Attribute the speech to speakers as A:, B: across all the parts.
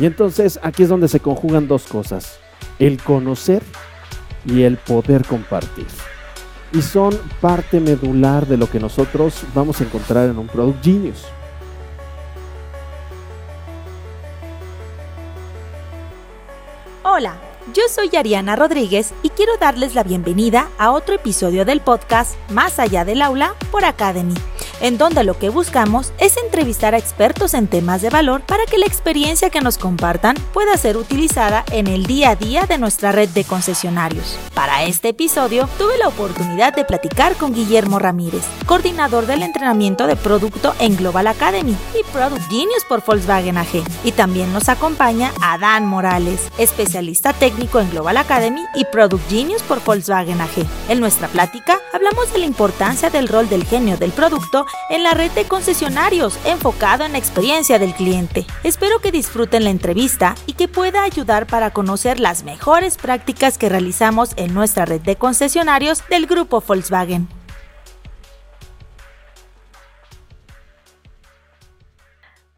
A: Y entonces aquí es donde se conjugan dos cosas, el conocer y el poder compartir. Y son parte medular de lo que nosotros vamos a encontrar en un Product Genius.
B: Hola, yo soy Ariana Rodríguez y quiero darles la bienvenida a otro episodio del podcast Más allá del aula por Academy en donde lo que buscamos es entrevistar a expertos en temas de valor para que la experiencia que nos compartan pueda ser utilizada en el día a día de nuestra red de concesionarios. Para este episodio tuve la oportunidad de platicar con Guillermo Ramírez, coordinador del entrenamiento de producto en Global Academy y Product Genius por Volkswagen AG. Y también nos acompaña Adán Morales, especialista técnico en Global Academy y Product Genius por Volkswagen AG. En nuestra plática hablamos de la importancia del rol del genio del producto en la red de concesionarios enfocado en la experiencia del cliente. Espero que disfruten la entrevista y que pueda ayudar para conocer las mejores prácticas que realizamos en nuestra red de concesionarios del grupo Volkswagen.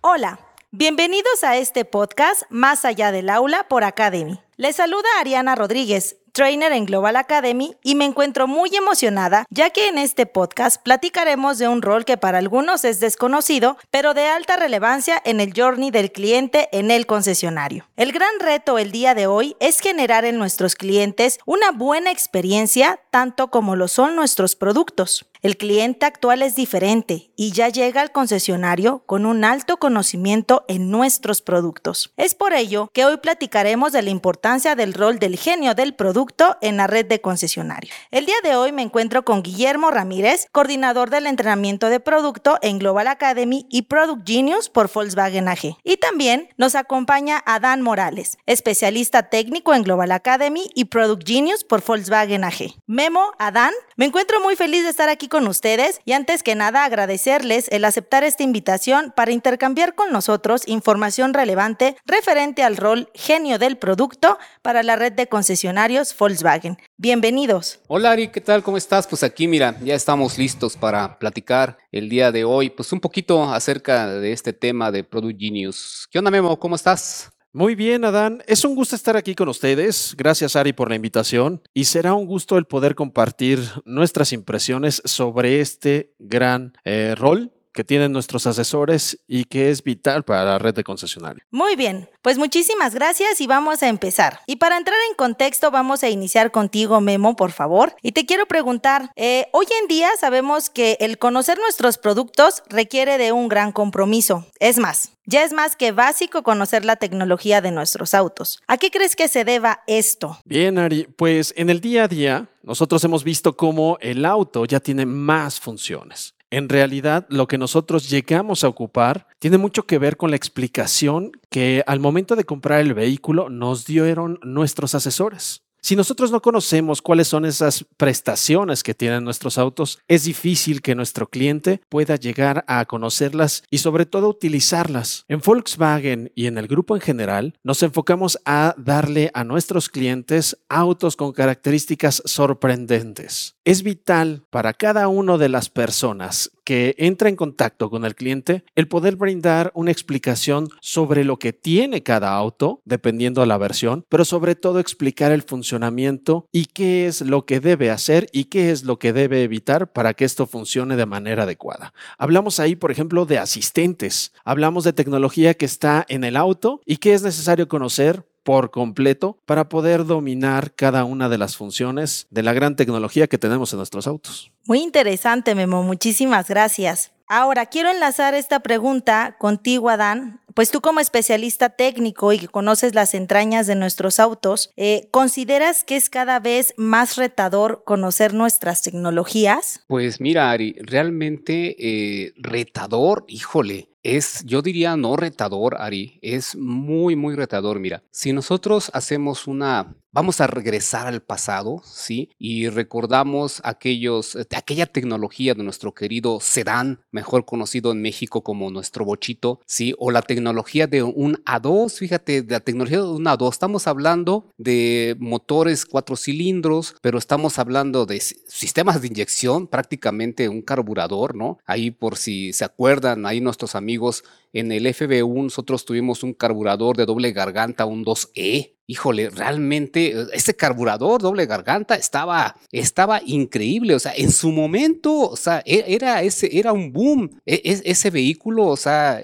B: Hola, bienvenidos a este podcast Más allá del aula por Academy. Les saluda Ariana Rodríguez, trainer en Global Academy y me encuentro muy emocionada ya que en este podcast platicaremos de un rol que para algunos es desconocido, pero de alta relevancia en el journey del cliente en el concesionario. El gran reto el día de hoy es generar en nuestros clientes una buena experiencia tanto como lo son nuestros productos. El cliente actual es diferente y ya llega al concesionario con un alto conocimiento en nuestros productos. Es por ello que hoy platicaremos de la importancia del rol del genio del producto en la red de concesionarios. El día de hoy me encuentro con Guillermo Ramírez, coordinador del entrenamiento de producto en Global Academy y Product Genius por Volkswagen AG. Y también nos acompaña Adán Morales, especialista técnico en Global Academy y Product Genius por Volkswagen AG. Memo, Adán, me encuentro muy feliz de estar aquí con ustedes y antes que nada agradecerles el aceptar esta invitación para intercambiar con nosotros información relevante referente al rol genio del producto para la red de concesionarios Volkswagen. Bienvenidos.
C: Hola Ari, ¿qué tal? ¿Cómo estás? Pues aquí mira, ya estamos listos para platicar el día de hoy, pues un poquito acerca de este tema de Product Genius. ¿Qué onda Memo? ¿Cómo estás?
A: Muy bien, Adán. Es un gusto estar aquí con ustedes. Gracias, Ari, por la invitación. Y será un gusto el poder compartir nuestras impresiones sobre este gran eh, rol que tienen nuestros asesores y que es vital para la red de concesionarios.
B: Muy bien, pues muchísimas gracias y vamos a empezar. Y para entrar en contexto vamos a iniciar contigo, Memo, por favor. Y te quiero preguntar, eh, hoy en día sabemos que el conocer nuestros productos requiere de un gran compromiso. Es más, ya es más que básico conocer la tecnología de nuestros autos. ¿A qué crees que se deba esto?
A: Bien, Ari, pues en el día a día nosotros hemos visto cómo el auto ya tiene más funciones. En realidad, lo que nosotros llegamos a ocupar tiene mucho que ver con la explicación que al momento de comprar el vehículo nos dieron nuestros asesores. Si nosotros no conocemos cuáles son esas prestaciones que tienen nuestros autos, es difícil que nuestro cliente pueda llegar a conocerlas y sobre todo utilizarlas. En Volkswagen y en el grupo en general, nos enfocamos a darle a nuestros clientes autos con características sorprendentes. Es vital para cada una de las personas que entra en contacto con el cliente el poder brindar una explicación sobre lo que tiene cada auto, dependiendo de la versión, pero sobre todo explicar el funcionamiento y qué es lo que debe hacer y qué es lo que debe evitar para que esto funcione de manera adecuada. Hablamos ahí, por ejemplo, de asistentes, hablamos de tecnología que está en el auto y qué es necesario conocer por completo para poder dominar cada una de las funciones de la gran tecnología que tenemos en nuestros autos.
B: Muy interesante, Memo. Muchísimas gracias. Ahora, quiero enlazar esta pregunta contigo, Adán, pues tú como especialista técnico y que conoces las entrañas de nuestros autos, eh, ¿consideras que es cada vez más retador conocer nuestras tecnologías?
C: Pues mira, Ari, realmente eh, retador, híjole. Es, yo diría no retador, Ari, es muy, muy retador. Mira, si nosotros hacemos una vamos a regresar al pasado, ¿sí? Y recordamos aquellos, eh, aquella tecnología de nuestro querido sedán, mejor conocido en México como nuestro bochito, ¿sí? O la tecnología de un A2, fíjate, la tecnología de un A2. Estamos hablando de motores cuatro cilindros, pero estamos hablando de sistemas de inyección, prácticamente un carburador, ¿no? Ahí por si se acuerdan, ahí nuestros amigos en el FB1 nosotros tuvimos un carburador de doble garganta, un 2E, híjole, realmente ese carburador doble garganta estaba, estaba increíble, o sea, en su momento, o sea, e, era, ese, era un boom, e, e, ese vehículo, o sea,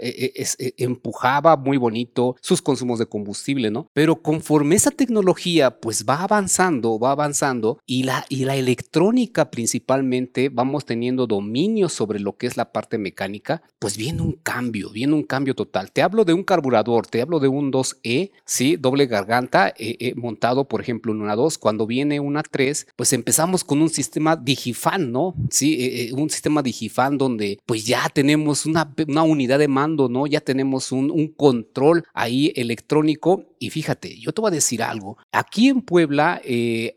C: empujaba muy bonito sus consumos de combustible, ¿no? Pero conforme esa tecnología pues va avanzando, va avanzando y la, y la electrónica principalmente vamos teniendo dominio sobre lo que es la parte mecánica, pues viene un cambio, viene un cambio total. Te hablo de un carburador, te hablo de un 2E, ¿sí? Doble garganta eh, eh, montado, por ejemplo, en una 2. Cuando viene una 3, pues empezamos con un sistema Digifan, ¿no? Sí, eh, un sistema Digifan donde pues ya tenemos una, una unidad de mando, ¿no? Ya tenemos un, un control ahí electrónico. Y fíjate, yo te voy a decir algo. Aquí en Puebla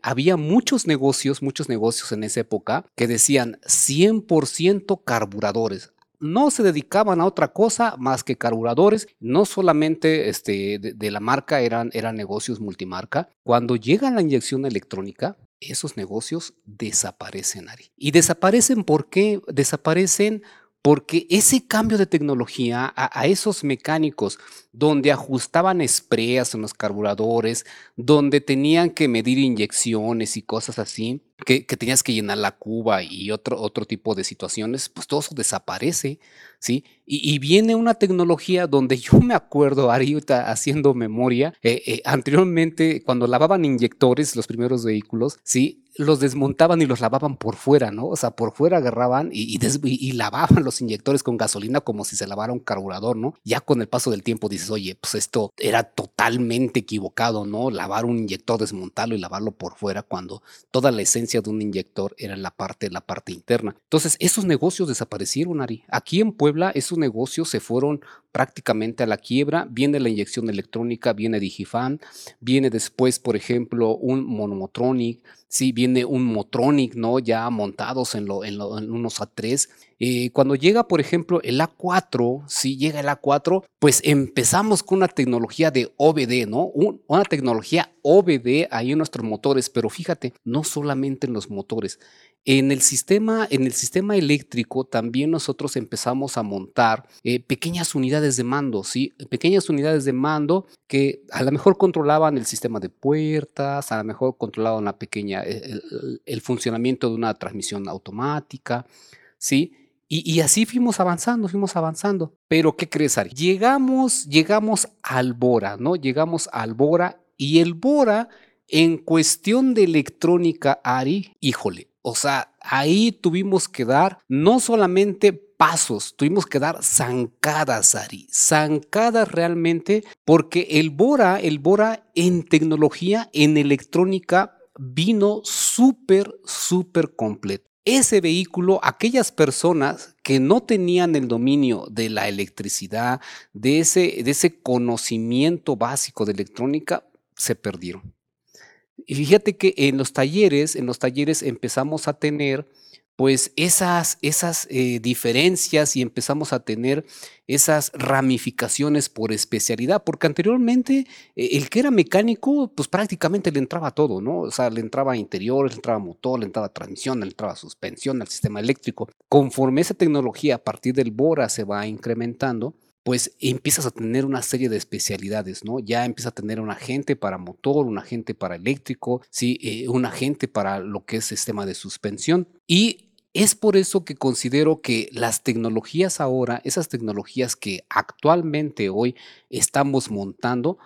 C: había muchos negocios, muchos negocios en esa época que decían 100% carburadores no se dedicaban a otra cosa más que carburadores, no solamente este, de, la marca eran, eran negocios multimarca. Cuando llega la inyección electrónica, esos negocios desaparecen, Ari. ¿Y desaparecen por qué? Desaparecen porque ese cambio de tecnología a, esos mecánicos donde ajustaban espreas en los carburadores, donde tenían que medir inyecciones y cosas así, que, tenías que llenar la cuba y otro, otro tipo de situaciones, pues todo eso desaparece, ¿sí? Y, viene una tecnología donde yo me acuerdo, ahorita haciendo memoria, eh, eh, anteriormente cuando lavaban inyectores, los primeros vehículos, ¿sí? Los desmontaban y los lavaban por fuera, ¿no? O sea, por fuera agarraban y, y, lavaban los inyectores con gasolina como si se lavara un carburador, ¿no? Ya con el paso del tiempo dices, oye, pues esto era totalmente equivocado, ¿no? Lavar un inyector, desmontarlo y lavarlo por fuera cuando toda la esencia de un inyector era la parte, la parte interna. Entonces, esos negocios desaparecieron, Ari. Aquí en Puebla, esos negocios se fueron prácticamente a la quiebra. Viene la inyección electrónica, viene Digifan, viene después, por ejemplo, un Monomotronic, sí, viene un Motronic, ¿no? Ya montados en, lo, en, unos A3. Eh, cuando llega, por ejemplo, el A4, si llega el A4, pues empezamos con una tecnología de OBD, ¿no? una tecnología OBD ahí en nuestros motores, pero fíjate, no solamente en los motores, en el sistema, en el sistema eléctrico también nosotros empezamos a montar eh, pequeñas unidades de mando, ¿sí? Pequeñas unidades de mando que a lo mejor controlaban el sistema de puertas, a lo mejor controlaban la pequeña, eh, el, funcionamiento de una transmisión automática, ¿sí? Y, así fuimos avanzando, fuimos avanzando. Pero, ¿qué crees, Ari? Llegamos, llegamos al Bora, ¿no? Llegamos al Bora y el Bora, en cuestión de electrónica, Ari, híjole, o sea, ahí tuvimos que dar no solamente pasos, tuvimos que dar zancadas, Ari, zancadas realmente, porque el Bora, el Bora en tecnología, en electrónica, vino súper, súper completo. Ese vehículo, aquellas personas que no tenían el dominio de la electricidad, de ese, de ese conocimiento básico de electrónica, se perdieron. Y fíjate que en los talleres, en los talleres empezamos a tener pues esas, esas eh, diferencias y empezamos a tener esas ramificaciones por especialidad, porque anteriormente eh, el que era mecánico, pues prácticamente le entraba todo, ¿no? O sea, le entraba interior, le entraba motor, le entraba transmisión, le entraba suspensión, al sistema eléctrico. Conforme esa tecnología a partir del Bora se va incrementando, pues empiezas a tener una serie de especialidades, ¿no? Ya empiezas a tener un agente para motor, un agente para eléctrico, ¿sí? Eh, un agente para lo que es sistema de suspensión. Y es por eso que considero que las tecnologías ahora, esas tecnologías que actualmente hoy estamos montando,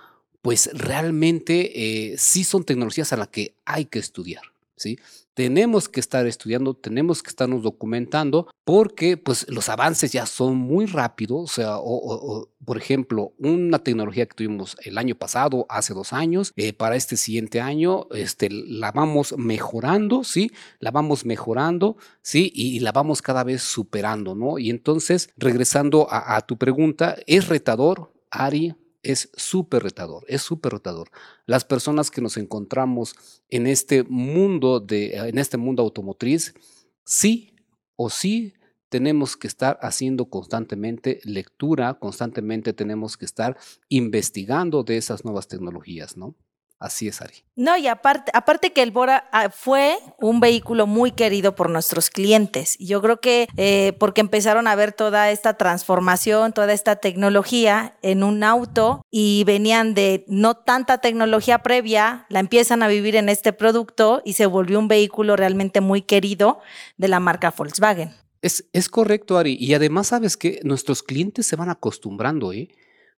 C: pues realmente eh, sí son tecnologías a las que hay que estudiar, ¿sí? Tenemos que estar estudiando, tenemos que estarnos documentando, porque pues los avances ya son muy rápidos, o sea, por ejemplo, una tecnología que tuvimos el año pasado, hace dos años, eh, para este siguiente año, este, la vamos mejorando, ¿sí? La vamos mejorando, ¿sí? Y, la vamos cada vez superando, ¿no? Y entonces, regresando a tu pregunta, ¿es retador, Ari? Es súper retador, es súper retador. Las personas que nos encontramos en este mundo de, en este mundo automotriz, sí o sí tenemos que estar haciendo constantemente lectura, constantemente tenemos que estar investigando de esas nuevas tecnologías, ¿no? Así es, Ari.
B: No, y aparte, aparte que el Bora ah, fue un vehículo muy querido por nuestros clientes. Yo creo que eh, porque empezaron a ver toda esta transformación, toda esta tecnología en un auto y venían de no tanta tecnología previa, la empiezan a vivir en este producto y se volvió un vehículo realmente muy querido de la marca Volkswagen.
C: Es, es correcto, Ari. Y además, sabes que nuestros clientes se van acostumbrando, ¿eh?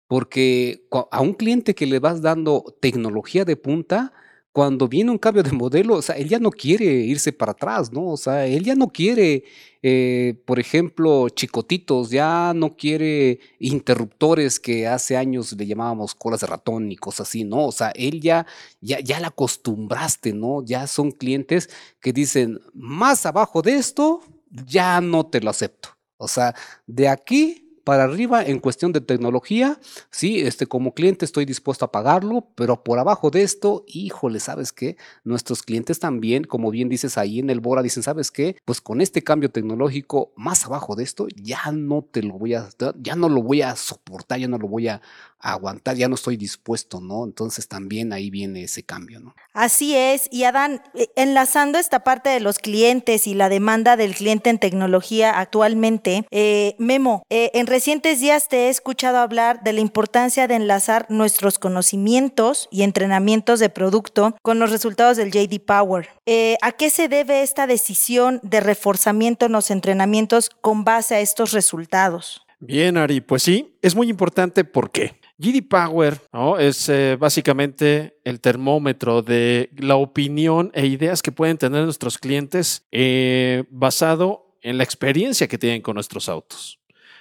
C: Porque a un cliente que le vas dando tecnología de punta, cuando viene un cambio de modelo, o sea, él ya no quiere irse para atrás, ¿no? O sea, él ya no quiere, eh, por ejemplo, chicotitos, ya no quiere interruptores que hace años le llamábamos colas de ratón y cosas así, ¿no? O sea, él ya, ya, ya la acostumbraste, ¿no? Ya son clientes que dicen, más abajo de esto, ya no te lo acepto. O sea, de aquí para arriba en cuestión de tecnología, sí, este, como cliente estoy dispuesto a pagarlo, pero por abajo de esto, híjole, ¿sabes qué? Nuestros clientes también, como bien dices ahí en el Bora, dicen, ¿sabes qué? Pues con este cambio tecnológico más abajo de esto, ya no te lo voy a, ya no lo voy a soportar, ya no lo voy a, aguantar, ya no estoy dispuesto, ¿no? Entonces también ahí viene ese cambio, ¿no?
B: Así es, y Adán, eh, enlazando esta parte de los clientes y la demanda del cliente en tecnología actualmente, eh, Memo, eh, en recientes días te he escuchado hablar de la importancia de enlazar nuestros conocimientos y entrenamientos de producto con los resultados del JD Power. ¿A qué se debe esta decisión de reforzamiento en los entrenamientos con base a estos resultados?
A: Bien, Ari, pues sí, es muy importante. ¿Por qué? GD Power ¿no? es eh, básicamente el termómetro de la opinión e ideas que pueden tener nuestros clientes eh, basado en la experiencia que tienen con nuestros autos.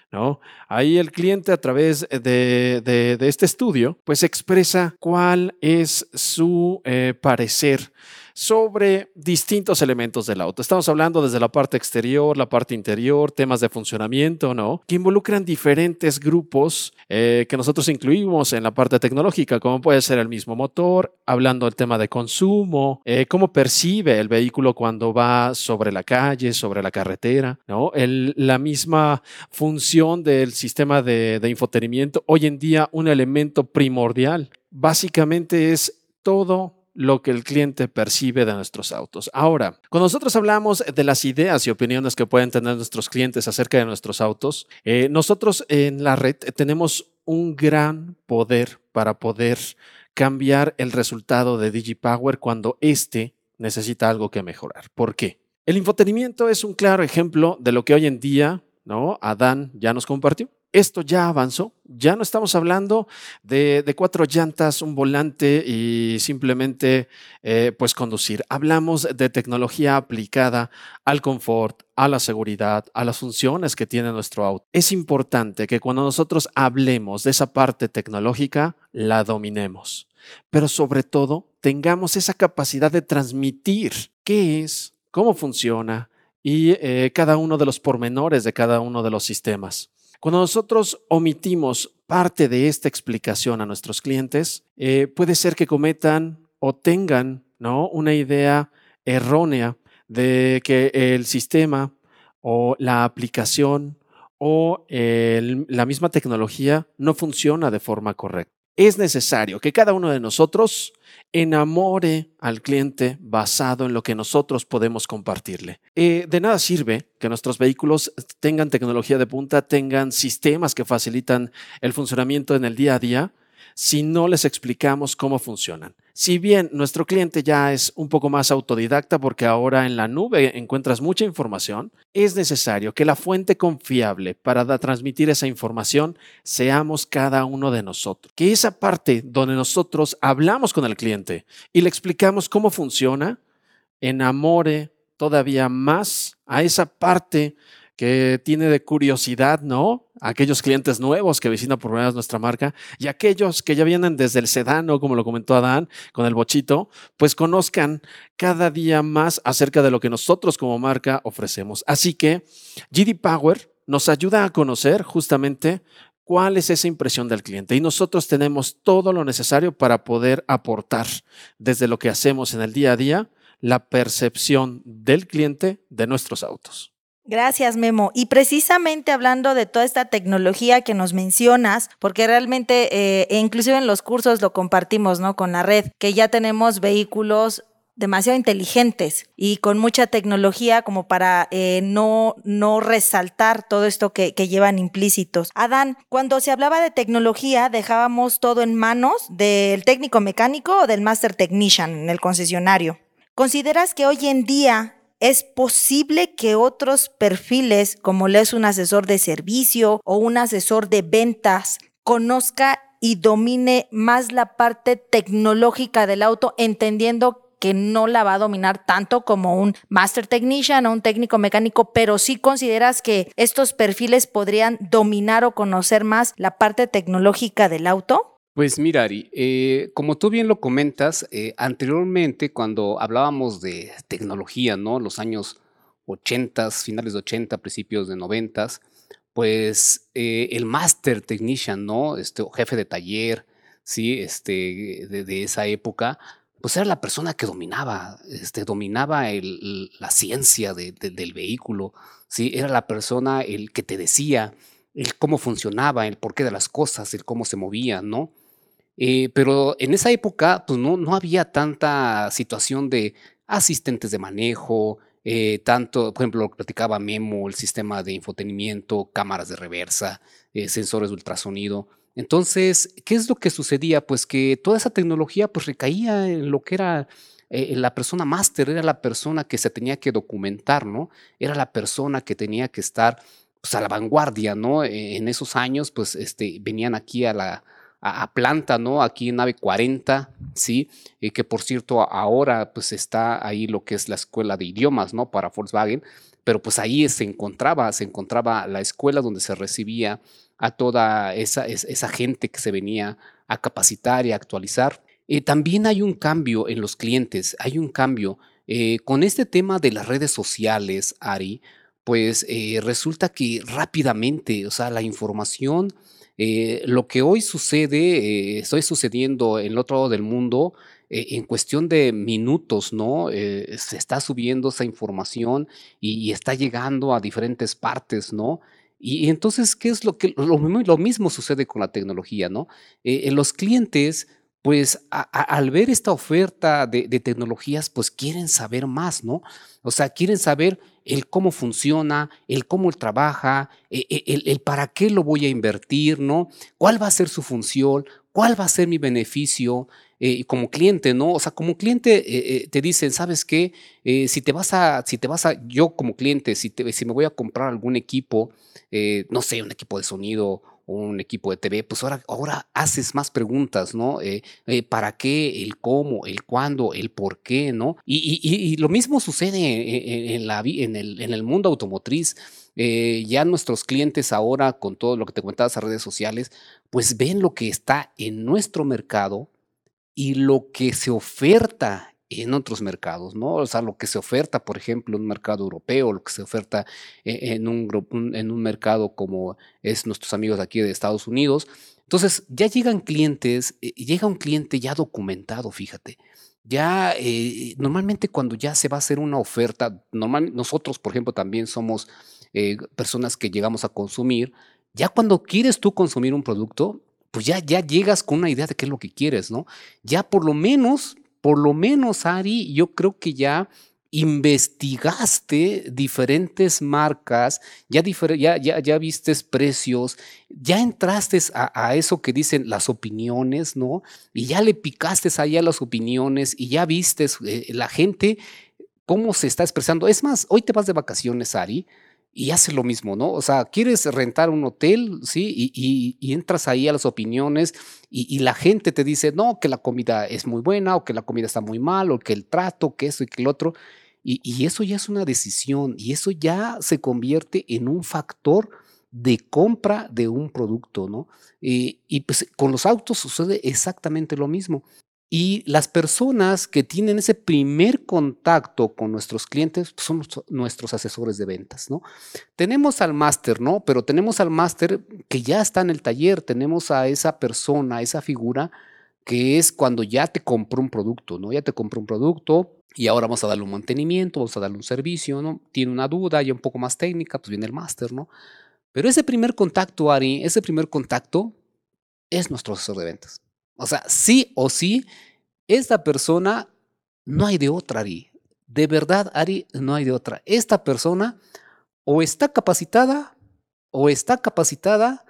A: ¿No? Ahí el cliente a través de, este estudio pues expresa cuál es su eh, parecer sobre distintos elementos del auto. Estamos hablando desde la parte exterior, la parte interior, temas de funcionamiento, ¿no? Que involucran diferentes grupos eh, que nosotros incluimos en la parte tecnológica, como puede ser el mismo motor, hablando del tema de consumo, eh, cómo percibe el vehículo cuando va sobre la calle, sobre la carretera, ¿no? la misma función del sistema de, de infotenimiento, hoy en día un elemento primordial. Básicamente es todo lo que el cliente percibe de nuestros autos. Ahora, cuando nosotros hablamos de las ideas y opiniones que pueden tener nuestros clientes acerca de nuestros autos, eh, nosotros en la red tenemos un gran poder para poder cambiar el resultado de DigiPower cuando éste necesita algo que mejorar. ¿Por qué? El infotenimiento es un claro ejemplo de lo que hoy en día, ¿no? Adán ya nos compartió esto ya avanzó. Ya no estamos hablando de, cuatro llantas, un volante y simplemente eh, pues conducir. Hablamos de tecnología aplicada al confort, a la seguridad, a las funciones que tiene nuestro auto. Es importante que cuando nosotros hablemos de esa parte tecnológica, la dominemos. Pero sobre todo, tengamos esa capacidad de transmitir qué es, cómo funciona y eh, cada uno de los pormenores de cada uno de los sistemas. Cuando nosotros omitimos parte de esta explicación a nuestros clientes, eh, puede ser que cometan o tengan ¿no? una idea errónea de que el sistema o la aplicación o la misma tecnología no funciona de forma correcta. Es necesario que cada uno de nosotros enamore al cliente basado en lo que nosotros podemos compartirle. Eh, de nada sirve que nuestros vehículos tengan tecnología de punta, tengan sistemas que facilitan el funcionamiento en el día a día, si no les explicamos cómo funcionan. Si bien nuestro cliente ya es un poco más autodidacta porque ahora en la nube encuentras mucha información, es necesario que la fuente confiable para transmitir esa información seamos cada uno de nosotros. Que esa parte donde nosotros hablamos con el cliente y le explicamos cómo funciona, enamore todavía más a esa parte que tiene de curiosidad, ¿no? Aquellos clientes nuevos que visitan por primera vez nuestra marca y aquellos que ya vienen desde el sedano, como lo comentó Adán, con el bochito, pues conozcan cada día más acerca de lo que nosotros como marca ofrecemos. Así que GD Power nos ayuda a conocer justamente cuál es esa impresión del cliente. Y nosotros tenemos todo lo necesario para poder aportar desde lo que hacemos en el día a día la percepción del cliente de nuestros autos.
B: Gracias, Memo. Y precisamente hablando de toda esta tecnología que nos mencionas, porque realmente, eh, e inclusive en los cursos lo compartimos, ¿no? Con la red, que ya tenemos vehículos demasiado inteligentes y con mucha tecnología como para eh, no, no resaltar todo esto que, que, llevan implícitos. Adán, cuando se hablaba de tecnología, dejábamos todo en manos del técnico mecánico o del master technician en el concesionario. ¿Consideras que hoy en día es posible que otros perfiles, como le es un asesor de servicio o un asesor de ventas, conozca y domine más la parte tecnológica del auto, entendiendo que no la va a dominar tanto como un master technician o un técnico mecánico, pero sí consideras que estos perfiles podrían dominar o conocer más la parte tecnológica del auto?
C: Pues mira, Ari, eh, como tú bien lo comentas, eh, anteriormente cuando hablábamos de tecnología, ¿no? Los años 80, finales de 80, principios de 90, pues eh, el master technician, ¿no? Este, jefe de taller, ¿sí? Este, de, esa época, pues era la persona que dominaba, este, dominaba la ciencia del vehículo, ¿sí? Era la persona el que te decía el cómo funcionaba, el porqué de las cosas, el cómo se movían, ¿no? Eh, pero en esa época, pues no, no había tanta situación de asistentes de manejo, eh, tanto, por ejemplo, platicaba Memo, el sistema de infotenimiento, cámaras de reversa, eh, sensores de ultrasonido. Entonces, ¿qué es lo que sucedía? Pues que toda esa tecnología pues recaía en lo que era la persona máster, era la persona que se tenía que documentar, ¿no? Era la persona que tenía que estar pues, a la vanguardia, ¿no? en esos años, pues este, venían aquí a la, a, planta, ¿no? Aquí en nave 40, ¿sí? y que por cierto ahora pues está ahí lo que es la escuela de idiomas, ¿no? Para Volkswagen, pero pues ahí se encontraba, se encontraba la escuela donde se recibía a toda esa, esa gente que se venía a capacitar y a actualizar. Eh, también hay un cambio en los clientes, hay un cambio. Eh, con este tema de las redes sociales, Ari, pues eh, resulta que rápidamente, o sea, la información eh, lo que hoy sucede, eh, estoy sucediendo en el otro lado del mundo, eh, en cuestión de minutos, ¿no? se está subiendo esa información y, está llegando a diferentes partes, ¿no? Y, entonces, ¿qué es lo que lo, mismo sucede con la tecnología, ¿no? los clientes pues al ver esta oferta de, tecnologías, pues quieren saber más, ¿no? O sea, quieren saber el cómo funciona, el cómo trabaja, e, e, el, para qué lo voy a invertir, ¿no? ¿Cuál va a ser su función? ¿Cuál va a ser mi beneficio? Eh, como cliente, ¿no? O sea, como cliente eh, eh, te dicen, ¿sabes qué? si te vas a, si te vas a, yo como cliente, si, si me voy a comprar algún equipo, no sé, un equipo de sonido un equipo de TV, pues ahora, ahora haces más preguntas, ¿no? Eh, eh, ¿Para qué? El cómo, el cuándo, el por qué, ¿no? Y, lo mismo sucede en, la, en, el, en el mundo automotriz. Eh, ya nuestros clientes ahora, con todo lo que te comentabas a redes sociales, pues ven lo que está en nuestro mercado y lo que se oferta en otros mercados, ¿no? O sea, lo que se oferta, por ejemplo, en un mercado europeo, lo que se oferta e-, en un, en un mercado como es nuestros amigos aquí de Estados Unidos. Entonces, ya llegan clientes, eh, llega un cliente ya documentado, fíjate. Ya, eh, normalmente cuando ya se va a hacer una oferta, normal, nosotros, por ejemplo, también somos eh, personas que llegamos a consumir, ya cuando quieres tú consumir un producto, pues ya, ya llegas con una idea de qué es lo que quieres, ¿no? Ya por lo menos por lo menos, Ari, yo creo que ya investigaste diferentes marcas, ya, ya, ya, vistes precios, ya entraste a, eso que dicen las opiniones, ¿no? Y ya le picaste allá las opiniones y ya vistes eh, la gente cómo se está expresando. Es más, hoy te vas de vacaciones, Ari, y hace lo mismo, ¿no? O sea, quieres rentar un hotel, ¿sí? Y, entras ahí a las opiniones y, la gente te dice, no, que la comida es muy buena o que la comida está muy mal o que el trato, que eso y que el otro. Y, eso ya es una decisión y eso ya se convierte en un factor de compra de un producto, ¿no? y pues con los autos sucede exactamente lo mismo. Y las personas que tienen ese primer contacto con nuestros clientes pues, son nuestros asesores de ventas, ¿no? Tenemos al máster, ¿no? Pero tenemos al máster que ya está en el taller, tenemos a esa persona, esa figura que es cuando ya te compró un producto, ¿no? Ya te compró un producto y ahora vamos a darle un mantenimiento, vamos a darle un servicio, ¿no? Tiene una duda ya un poco más técnica, pues viene el máster, ¿no? Pero ese primer contacto, Ari, ese primer contacto es nuestro asesor de ventas. O sea, sí o sí, esta persona no hay de otra, Ari. De verdad, Ari, no hay de otra. Esta persona o está capacitada o está capacitada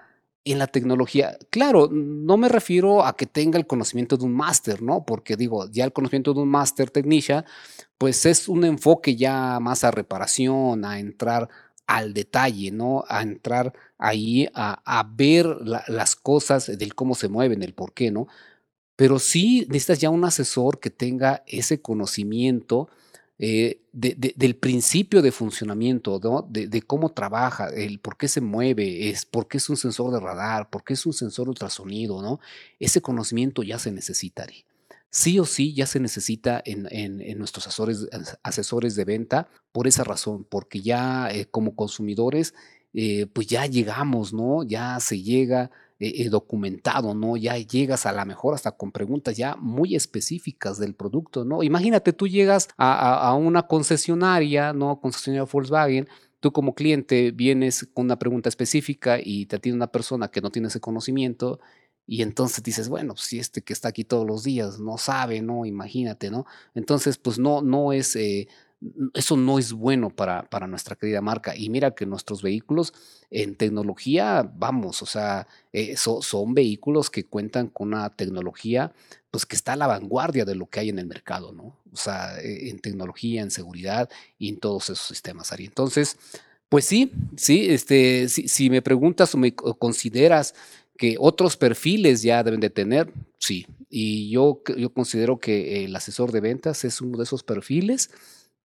C: en la tecnología. Claro, no me refiero a que tenga el conocimiento de un máster, ¿no? Porque digo, ya el conocimiento de un máster technician, pues es un enfoque ya más a reparación, a entrar al detalle, ¿no? A entrar ahí a, ver las cosas del cómo se mueven, el por qué, ¿no? Pero sí necesitas ya un asesor que tenga ese conocimiento eh, del principio de funcionamiento, ¿no? de, cómo trabaja, el por qué se mueve, es, por qué es un sensor de radar, por qué es un sensor ultrasonido, ¿no? Ese conocimiento ya se necesitaría. Sí o sí ya se necesita en, nuestros asesores, asesores, de venta por esa razón, porque ya eh, como consumidores, eh, pues ya llegamos, ¿no? Ya se llega eh, documentado, ¿no? Ya llegas a la mejor hasta con preguntas ya muy específicas del producto, ¿no? Imagínate, tú llegas a, una concesionaria, ¿no? Concesionaria Volkswagen, tú como cliente vienes con una pregunta específica y te atiende una persona que no tiene ese conocimiento y entonces dices, bueno, pues, si este que está aquí todos los días no sabe, ¿no? Imagínate, ¿no? Entonces, pues no, no es... Eh, eso no es bueno para, para, nuestra querida marca. Y mira que nuestros vehículos en tecnología, vamos, o sea, eh, son vehículos que cuentan con una tecnología pues que está a la vanguardia de lo que hay en el mercado, ¿no? O sea, eh, en tecnología, en seguridad y en todos esos sistemas, Ari. Entonces, pues sí, sí, este, si, me preguntas o me consideras que otros perfiles ya deben de tener, sí. Y yo, yo considero que el asesor de ventas es uno de esos perfiles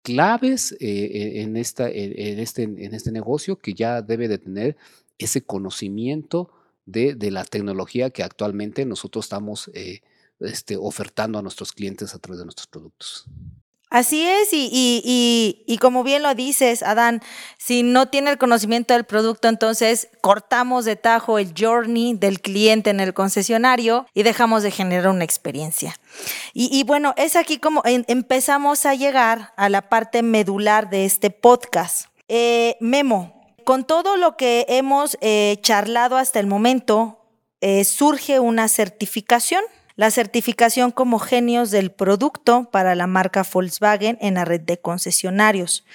C: claves eh, en, esta, en, este, en este negocio que ya debe de tener ese conocimiento de, la tecnología que actualmente nosotros estamos eh, este, ofertando a nuestros clientes a través de nuestros productos.
B: Así es, y, como bien lo dices, Adán, si no tiene el conocimiento del producto, entonces cortamos de tajo el journey del cliente en el concesionario y dejamos de generar una experiencia. Y, bueno, es aquí como empezamos a llegar a la parte medular de este podcast. Eh, Memo, con todo lo que hemos eh, charlado hasta el momento, eh, surge una certificación la certificación como genios del producto para la marca Volkswagen en la red de concesionarios.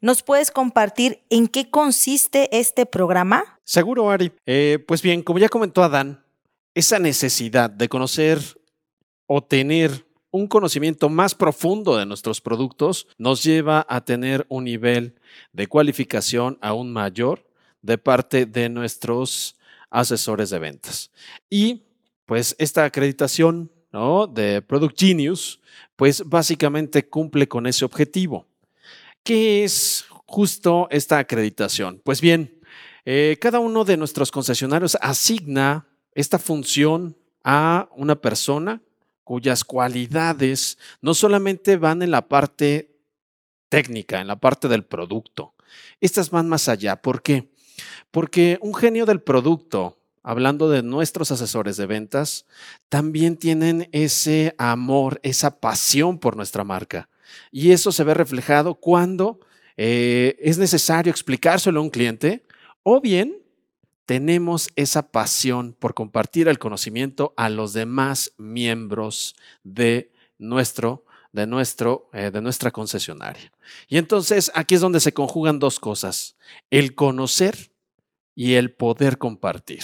B: ¿Nos puedes compartir en qué consiste este programa?
A: Seguro, Ari. Eh, pues bien, como ya comentó Adán, esa necesidad de conocer o tener un conocimiento más profundo de nuestros productos nos lleva a tener un nivel de cualificación aún mayor de parte de nuestros asesores de ventas. Y pues esta acreditación ¿no? de Product Genius, pues básicamente cumple con ese objetivo. ¿Qué es justo esta acreditación? Pues bien, eh, cada uno de nuestros concesionarios asigna esta función a una persona cuyas cualidades no solamente van en la parte técnica, en la parte del producto, estas van más allá. ¿Por qué? Porque un genio del producto hablando de nuestros asesores de ventas, también tienen ese amor, esa pasión por nuestra marca. Y eso se ve reflejado cuando eh, es necesario explicárselo a un cliente o bien tenemos esa pasión por compartir el conocimiento a los demás miembros de nuestro de, nuestro, eh, de nuestra concesionaria. Y entonces aquí es donde se conjugan dos cosas, el conocer y el poder compartir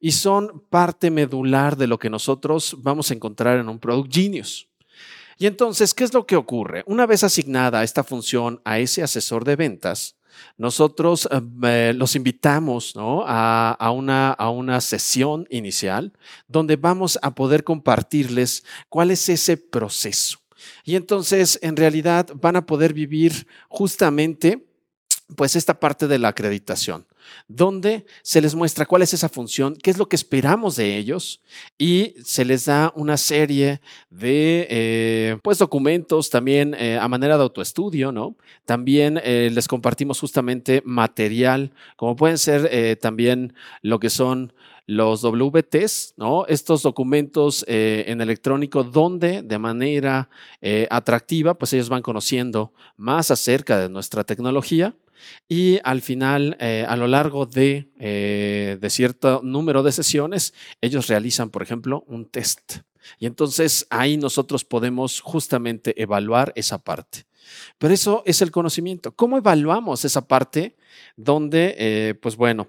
A: y son parte medular de lo que nosotros vamos a encontrar en un Product Genius. Y entonces, ¿qué es lo que ocurre? Una vez asignada esta función a ese asesor de ventas, nosotros eh, los invitamos a, una, a una sesión inicial donde vamos a poder compartirles cuál es ese proceso. Y entonces, en realidad, van a poder vivir justamente pues esta parte de la acreditación, donde se les muestra cuál es esa función, qué es lo que esperamos de ellos y se les da una serie de eh, pues documentos también eh, a manera de autoestudio, ¿no? También eh, les compartimos justamente material, como pueden ser también lo que son los WTs, ¿no? Estos documentos en electrónico donde de manera atractiva, pues ellos van conociendo más acerca de nuestra tecnología y al final, eh, a lo largo de, eh, de cierto número de sesiones, ellos realizan, por ejemplo, un test. Y entonces ahí nosotros podemos justamente evaluar esa parte. Pero eso es el conocimiento. ¿Cómo evaluamos esa parte donde, eh, pues bueno,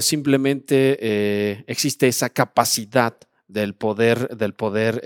A: simplemente existe esa capacidad del poder, del poder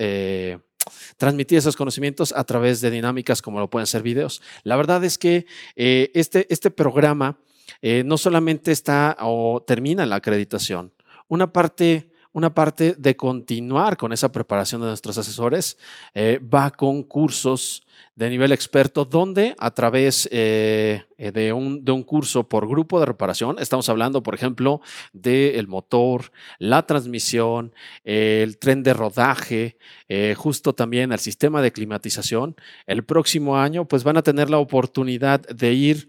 A: transmitir esos conocimientos a través de dinámicas como lo pueden ser videos. La verdad es que eh, este, este programa eh, no solamente está o termina la acreditación, una parte, una parte de continuar con esa preparación de nuestros asesores eh, va con cursos de nivel experto, donde a través eh, eh, de, un, de, un, curso por grupo de reparación, estamos hablando, por ejemplo, del motor, la transmisión, el tren de rodaje, justo también el sistema de climatización, el próximo año, pues van a tener la oportunidad de ir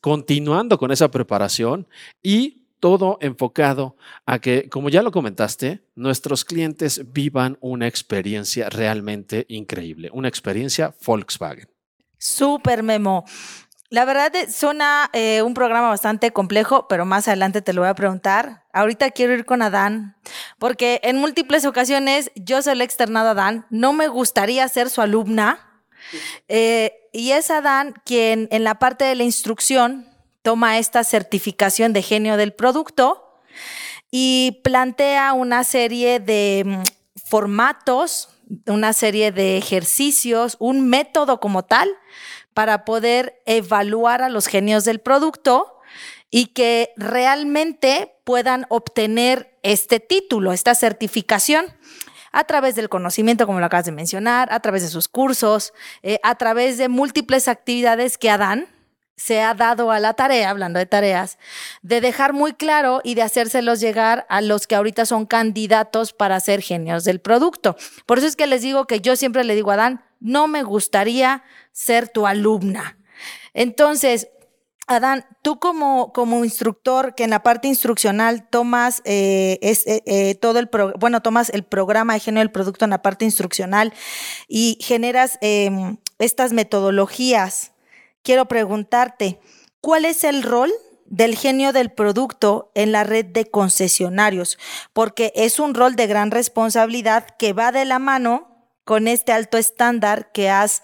A: continuando con esa preparación y todo enfocado a que, como ya lo comentaste, nuestros clientes vivan una experiencia realmente increíble, una experiencia Volkswagen.
B: Súper, Memo. La verdad suena eh, un programa bastante complejo, pero más adelante te lo voy a preguntar. Ahorita quiero ir con Adán, porque en múltiples ocasiones yo se lo he externado a Adán, no me gustaría ser su alumna. Eh, y es Adán quien en la parte de la instrucción toma esta certificación de genio del producto y plantea una serie de mm, formatos, una serie de ejercicios, un método como tal para poder evaluar a los genios del producto y que realmente puedan obtener este título, esta certificación a través del conocimiento, como lo acabas de mencionar, a través de sus cursos, eh, a través de múltiples actividades que dan se ha dado a la tarea, hablando de tareas, de dejar muy claro y de hacérselos llegar a los que ahorita son candidatos para ser genios del producto. Por eso es que les digo que yo siempre le digo a Dan, no me gustaría ser tu alumna. Entonces, Adán, tú como, como instructor que en la parte instruccional tomas eh, eh, eh, todo el bueno, tomas el programa de genio del producto en la parte instruccional y generas em, estas metodologías quiero preguntarte, ¿cuál es el rol del genio del producto en la red de concesionarios? Porque es un rol de gran responsabilidad que va de la mano con este alto estándar que has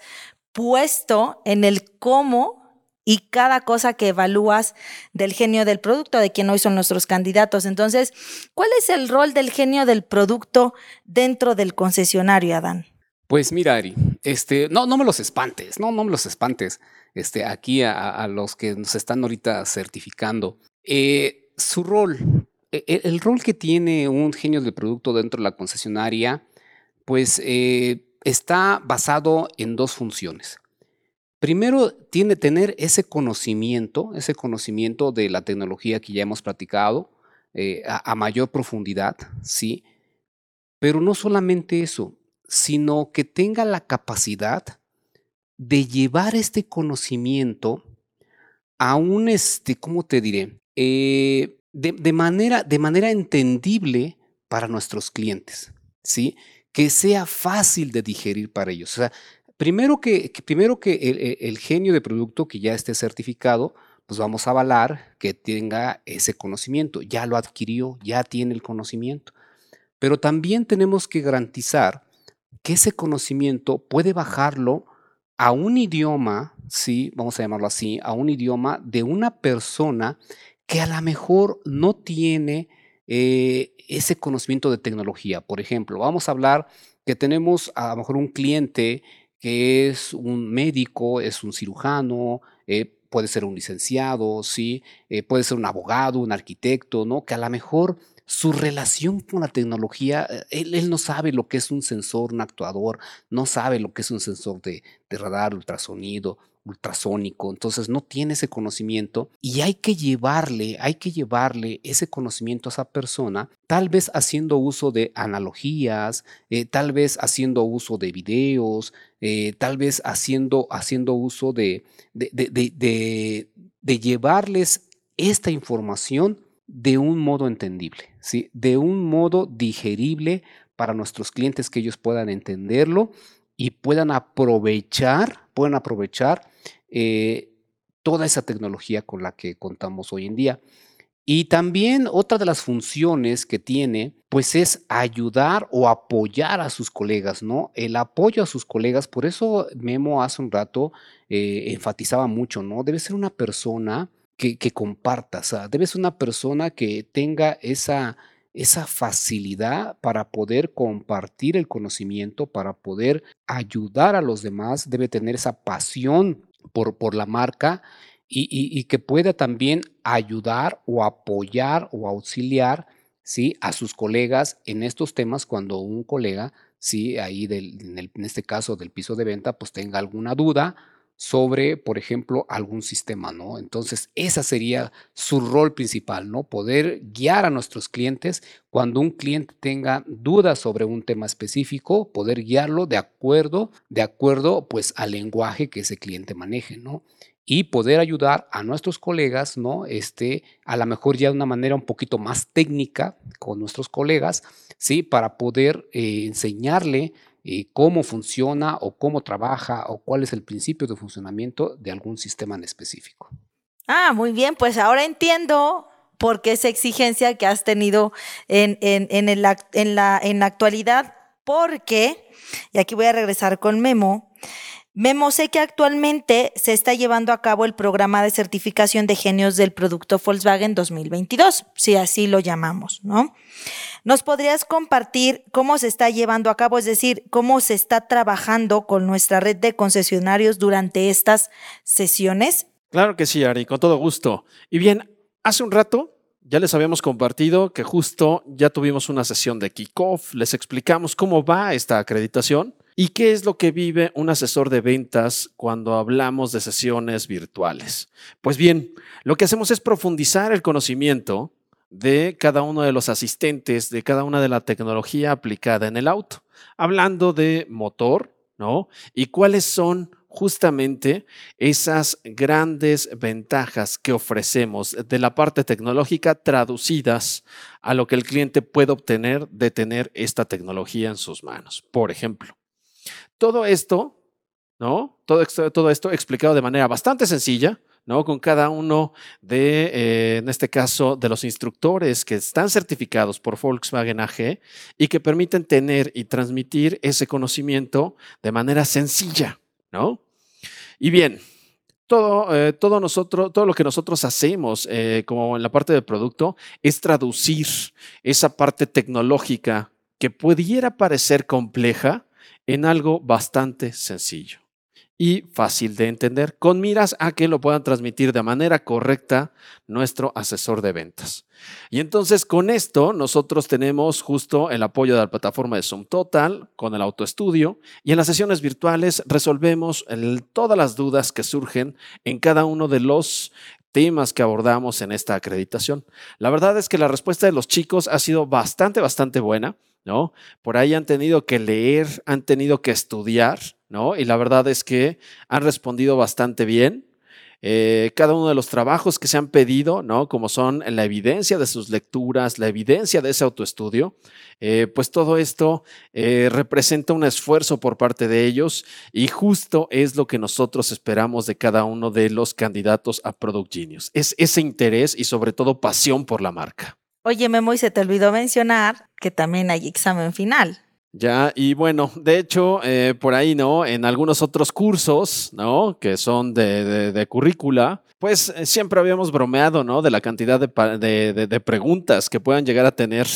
B: puesto en el cómo y cada cosa que evalúas del genio del producto, de quien hoy son nuestros candidatos. Entonces, ¿cuál es el rol del genio del producto dentro del concesionario, Adán?
C: Pues mira, Ari, este, no, no me los espantes, no, no me los espantes este, aquí a, los que nos están ahorita certificando. Eh, su rol, e, e, el, rol que tiene un genio del producto dentro de la concesionaria, pues eh, está basado en dos funciones. Primero, tiene tener ese conocimiento, ese conocimiento de la tecnología que ya hemos platicado eh, a mayor profundidad, ¿sí? Pero no solamente eso, sino que tenga la capacidad de llevar este conocimiento a un, este, ¿cómo te diré? Eh, de, manera, de manera entendible para nuestros clientes, ¿sí? Que sea fácil de digerir para ellos. Primero que, primero que el, el, genio de producto que ya esté certificado, pues vamos a avalar que tenga ese conocimiento. Ya lo adquirió, ya tiene el conocimiento. Pero también tenemos que garantizar que ese conocimiento puede bajarlo a un idioma, sí, vamos a llamarlo así, a un idioma de una persona que a lo mejor no tiene eh, ese conocimiento de tecnología. Por ejemplo, vamos a hablar que tenemos a lo mejor un cliente que es un médico, es un cirujano, eh, puede ser un licenciado, sí, eh, puede ser un abogado, un arquitecto, ¿no? Que a lo mejor su relación con la tecnología, eh, él, no sabe lo que es un sensor, un actuador, no sabe lo que es un sensor de, radar, ultrasonido ultrasónico, entonces no tiene ese conocimiento y hay que llevarle, hay que llevarle ese conocimiento a esa persona, tal vez haciendo uso de analogías, eh, tal vez haciendo uso de videos, eh, tal vez haciendo, haciendo uso de, de, llevarles esta información de un modo entendible, ¿sí? de un modo digerible para nuestros clientes que ellos puedan entenderlo y puedan aprovechar, puedan aprovechar eh, toda esa tecnología con la que contamos hoy en día. Y también otra de las funciones que tiene, pues es ayudar o apoyar a sus colegas, ¿no? El apoyo a sus colegas, por eso Memo hace un rato eh, enfatizaba mucho, ¿no? Debe ser una persona que, que comparta, o sea, debe ser una persona que tenga esa, esa facilidad para poder compartir el conocimiento, para poder ayudar a los demás, debe tener esa pasión por, por la marca y, que pueda también ayudar o apoyar o auxiliar ¿sí? a sus colegas en estos temas cuando un colega, ¿sí? ahí en, en este caso del piso de venta, pues tenga alguna duda sobre, por ejemplo, algún sistema, ¿no? Entonces, esa sería su rol principal, ¿no? Poder guiar a nuestros clientes cuando un cliente tenga dudas sobre un tema específico, poder guiarlo de acuerdo, de acuerdo, pues, al lenguaje que ese cliente maneje, ¿no? y poder ayudar a nuestros colegas, ¿no? Este, a lo mejor ya de una manera un poquito más técnica con nuestros colegas, ¿sí? Para poder eh, enseñarle cómo funciona o cómo trabaja o cuál es el principio de funcionamiento de algún sistema en específico.
B: Ah, muy bien, pues ahora entiendo por qué esa exigencia que has tenido en, en, en, la, en la actualidad, porque, y aquí voy a regresar con Memo, Memo, sé que actualmente se está llevando a cabo el programa de certificación de genios del producto Volkswagen 2022, si así lo llamamos, ¿no? ¿Nos podrías compartir cómo se está llevando a cabo, es decir, cómo se está trabajando con nuestra red de concesionarios durante estas sesiones?
A: Claro que sí, Ari, con todo gusto. Y bien, hace un rato ya les habíamos compartido que justo ya tuvimos una sesión de kickoff, les explicamos cómo va esta acreditación ¿Y qué es lo que vive un asesor de ventas cuando hablamos de sesiones virtuales? Pues bien, lo que hacemos es profundizar el conocimiento de cada uno de los asistentes, de cada una de la tecnología aplicada en el auto, hablando de motor, ¿no? Y cuáles son justamente esas grandes ventajas que ofrecemos de la parte tecnológica traducidas a lo que el cliente puede obtener de tener esta tecnología en sus manos. Por ejemplo, todo esto, ¿no? Todo esto, explicado de manera bastante sencilla, ¿no? Con cada uno de, eh, en este caso, de los instructores que están certificados por Volkswagen AG y que permiten tener y transmitir ese conocimiento de manera sencilla, ¿no? Y bien, todo, eh, todo, nosotros, todo lo que nosotros hacemos, eh, como en la parte del producto, es traducir esa parte tecnológica que pudiera parecer compleja en algo bastante sencillo y fácil de entender, con miras a que lo puedan transmitir de manera correcta nuestro asesor de ventas. Y entonces con esto nosotros tenemos justo el apoyo de la plataforma de Zoom Total con el autoestudio y en las sesiones virtuales resolvemos todas las dudas que surgen en cada uno de los temas que abordamos en esta acreditación. La verdad es que la respuesta de los chicos ha sido bastante, bastante buena. ¿No? Por ahí han tenido que leer, han tenido que estudiar, ¿no? Y la verdad es que han respondido bastante bien. Eh, cada uno de los trabajos que se han pedido, ¿no? Como son la evidencia de sus lecturas, la evidencia de ese autoestudio, eh, pues todo esto eh, representa un esfuerzo por parte de ellos y justo es lo que nosotros esperamos de cada uno de los candidatos a Product Genius. Es ese interés y sobre todo pasión por la marca.
B: Oye, Memo, y se te olvidó mencionar que también hay examen final.
A: Ya, y bueno, de hecho, eh, por ahí, ¿no? En algunos otros cursos, ¿no? Que son de, currícula, pues eh, siempre habíamos bromeado, ¿no? De la cantidad de, preguntas que puedan llegar a tener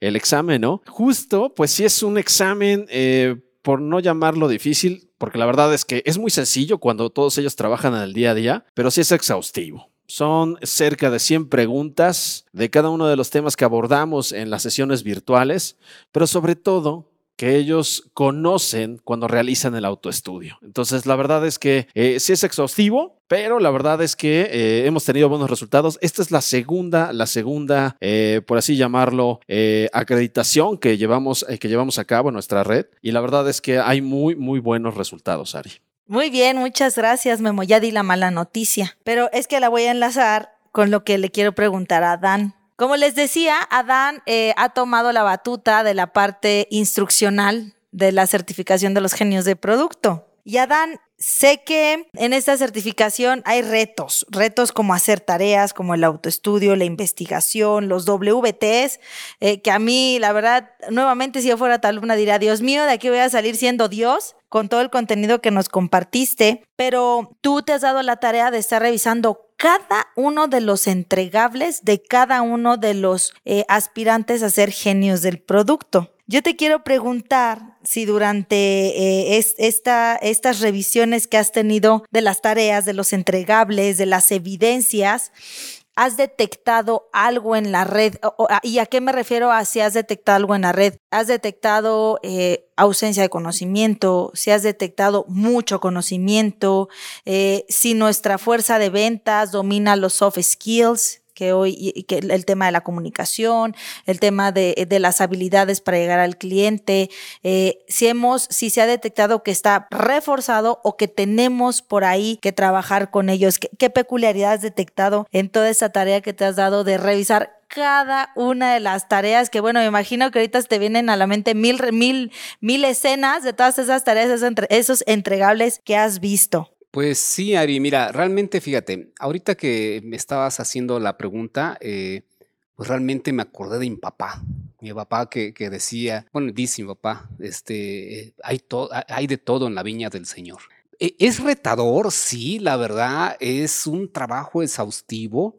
A: el examen, ¿no? Justo, pues sí es un examen, eh, por no llamarlo difícil, porque la verdad es que es muy sencillo cuando todos ellos trabajan el día a día, pero sí es exhaustivo. Son cerca de 100 preguntas de cada uno de los temas que abordamos en las sesiones virtuales, pero sobre todo que ellos conocen cuando realizan el autoestudio. Entonces, la verdad es que eh, sí es exhaustivo, pero la verdad es que eh, hemos tenido buenos resultados. Esta es la segunda, la segunda, eh, por así llamarlo, acreditación que llevamos, que llevamos a cabo en nuestra red. Y la verdad es que hay muy, muy buenos resultados, Ari.
B: Muy bien, muchas gracias, Memo. Ya di la mala noticia, pero es que la voy a enlazar con lo que le quiero preguntar a Dan. Como les decía, Adán eh, ha tomado la batuta de la parte instruccional de la certificación de los genios de producto. Y Adán, sé que en esta certificación hay retos, retos como hacer tareas, como el autoestudio, la investigación, los WTs, eh, que a mí, la verdad, nuevamente si yo fuera tal alumna diría, Dios mío, de aquí voy a salir siendo Dios con todo el contenido que nos compartiste, pero tú te has dado la tarea de estar revisando cada uno de los entregables de cada uno de los eh, aspirantes a ser genios del producto. Yo te quiero preguntar si durante eh, estas revisiones que has tenido de las tareas, de los entregables, de las evidencias, ¿Has detectado algo en la red? ¿Y a qué me refiero a si has detectado algo en la red? ¿Has detectado eh, ausencia de conocimiento? ¿Si has detectado mucho conocimiento? Eh, ¿Si nuestra fuerza de ventas domina los soft skills? Que hoy, que el tema de la comunicación, el tema de, de las habilidades para llegar al cliente, eh, si hemos, si se ha detectado que está reforzado o que tenemos por ahí que trabajar con ellos, qué, qué peculiaridad has detectado en toda esa tarea que te has dado de revisar cada una de las tareas que, bueno, me imagino que ahorita te vienen a la mente mil, mil, mil escenas de todas esas tareas, esos entregables que has visto.
C: Pues sí, Ari, mira, realmente fíjate, ahorita que me estabas haciendo la pregunta, eh, pues realmente me acordé de mi papá. Mi papá que, decía, bueno, dice mi papá, este, hay, hay de todo en la viña del Señor. E, es retador, sí, la verdad, es un trabajo exhaustivo.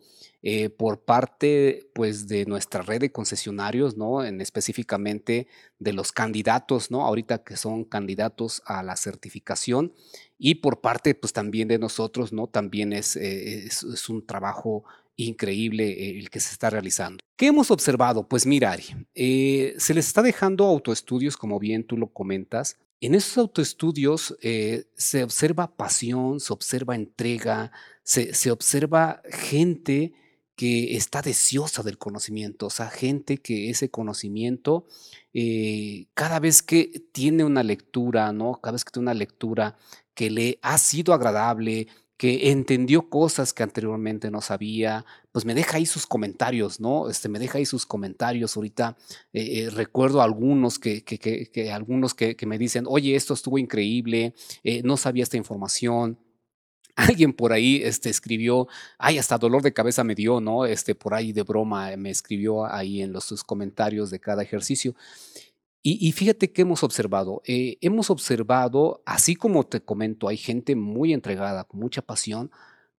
C: Eh, por parte pues de nuestra red de concesionarios, ¿no? En específicamente de los candidatos, ¿no? Ahorita que son candidatos a la certificación y por parte pues también de nosotros, ¿no? También es, eh, es, un trabajo increíble eh, el que se está realizando. ¿Qué hemos observado? Pues mira, Ari, se les está dejando autoestudios, como bien tú lo comentas. En esos autoestudios se observa pasión, se observa entrega, se, se observa gente que está deseosa del conocimiento, o sea, gente que ese conocimiento, eh, cada vez que tiene una lectura, ¿no? Cada vez que tiene una lectura que le ha sido agradable, que entendió cosas que anteriormente no sabía, pues me deja ahí sus comentarios, ¿no? Este, me deja ahí sus comentarios. Ahorita eh, eh, recuerdo algunos que, que, que, algunos que, me dicen, oye, esto estuvo increíble, no sabía esta información. Alguien por ahí este, escribió, ay, hasta dolor de cabeza me dio, ¿no? Este, por ahí de broma me escribió ahí en los sus comentarios de cada ejercicio. Y, fíjate que hemos observado, eh, hemos observado, así como te comento, hay gente muy entregada, con mucha pasión,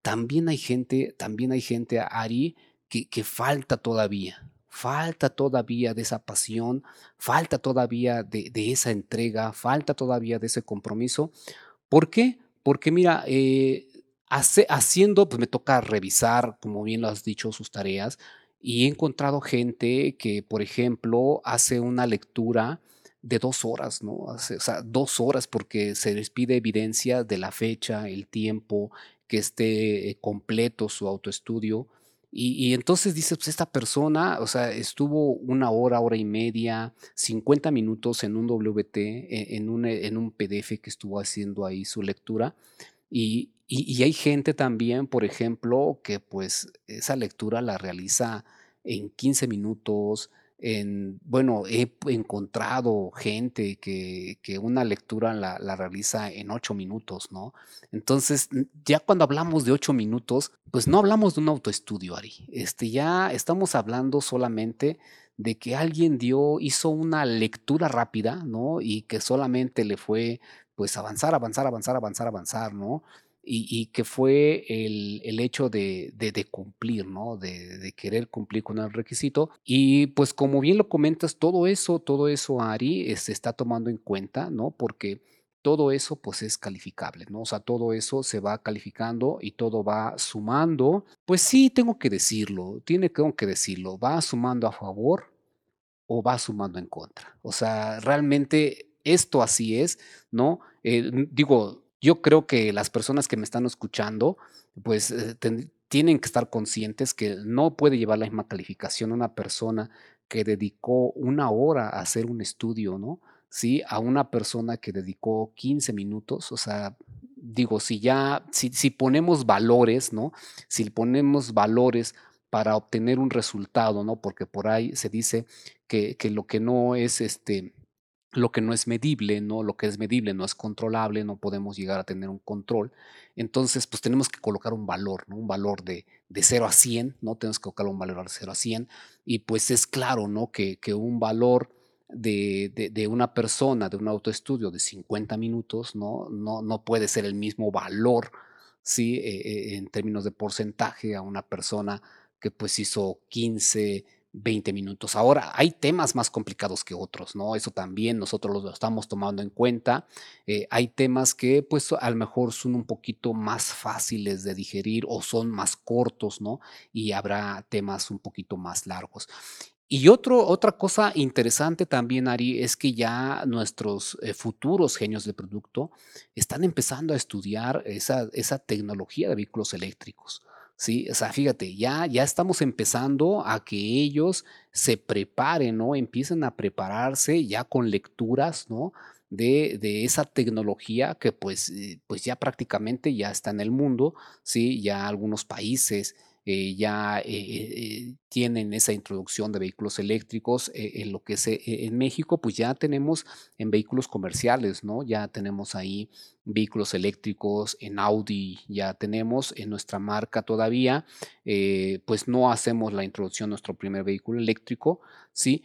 C: también hay gente, también hay gente, Ari, que, que falta todavía, falta todavía de esa pasión, falta todavía de, de, esa entrega, falta todavía de ese compromiso. ¿Por qué? Porque mira, eh, haciendo, pues me toca revisar, como bien lo has dicho, sus tareas y he encontrado gente que, por ejemplo, hace una lectura de dos horas, ¿no? o sea, dos horas porque se les pide evidencia de la fecha, el tiempo, que esté eh, completo su autoestudio. Y, entonces dice, pues esta persona, o sea, estuvo una hora, hora y media, 50 minutos en un WT, e, en un, en un PDF que estuvo haciendo ahí su lectura. Y, y, hay gente también, por ejemplo, que pues esa lectura la realiza en 15 minutos. En, bueno, he encontrado gente que, que una lectura la, realiza en 8 minutos, ¿no? Entonces, ya cuando hablamos de 8 minutos, pues no hablamos de un autoestudio, Ari. Este, ya estamos hablando solamente de que alguien dio, hizo una lectura rápida, ¿no? Y que solamente le fue, pues, avanzar, avanzar, avanzar, avanzar, avanzar, ¿no? Y, que fue el, el hecho de, de, cumplir, ¿no? De, querer cumplir con el requisito. Y pues como bien lo comentas, todo eso, todo eso, Ari, se está tomando en cuenta, ¿no? Porque todo eso pues es calificable, ¿no? O sea, todo eso se va calificando y todo va sumando. Pues sí, tengo que decirlo, tiene tengo que decirlo, va sumando a favor o va sumando en contra. O sea, realmente esto así es, ¿no? Eh, digo, yo creo que las personas que me están escuchando, pues eh, tienen que estar conscientes que no puede llevar la misma calificación una persona que dedicó una hora a hacer un estudio, ¿no? Sí, a una persona que dedicó 15 minutos, o sea, digo, si ya, si, si ponemos valores, ¿no? Si ponemos valores para obtener un resultado, ¿no? Porque por ahí se dice que, que lo que no es este, lo que no es medible, ¿no? Lo que es medible no es controlable, no podemos llegar a tener un control. Entonces, pues tenemos que colocar un valor, ¿no? Un valor de, de 0 a 100, ¿no? Tenemos que colocar un valor de 0 a 100. Y pues es claro, ¿no? Que, que un valor de, de, una persona, de un autoestudio de 50 minutos, ¿no? No, no puede ser el mismo valor, ¿sí? Eh, eh, en términos de porcentaje a una persona que pues hizo 15, 20 minutos. Ahora, hay temas más complicados que otros, ¿no? Eso también nosotros lo estamos tomando en cuenta. Eh, hay temas que, pues, a lo mejor son un poquito más fáciles de digerir o son más cortos, ¿no? Y habrá temas un poquito más largos. Y otro, otra cosa interesante también, Ari, es que ya nuestros eh, futuros genios de producto están empezando a estudiar esa, esa tecnología de vehículos eléctricos. Sí, o sea, fíjate, ya, ya estamos empezando a que ellos se preparen, ¿no? Empiecen a prepararse ya con lecturas, ¿no? De, de, esa tecnología que pues, eh, pues ya prácticamente ya está en el mundo, ¿sí? Ya algunos países eh, ya eh, tienen esa introducción de vehículos eléctricos en lo que es en México, pues ya tenemos en vehículos comerciales, ¿no? Ya tenemos ahí vehículos eléctricos, en Audi ya tenemos, en nuestra marca todavía, eh, pues no hacemos la introducción de nuestro primer vehículo eléctrico, sí,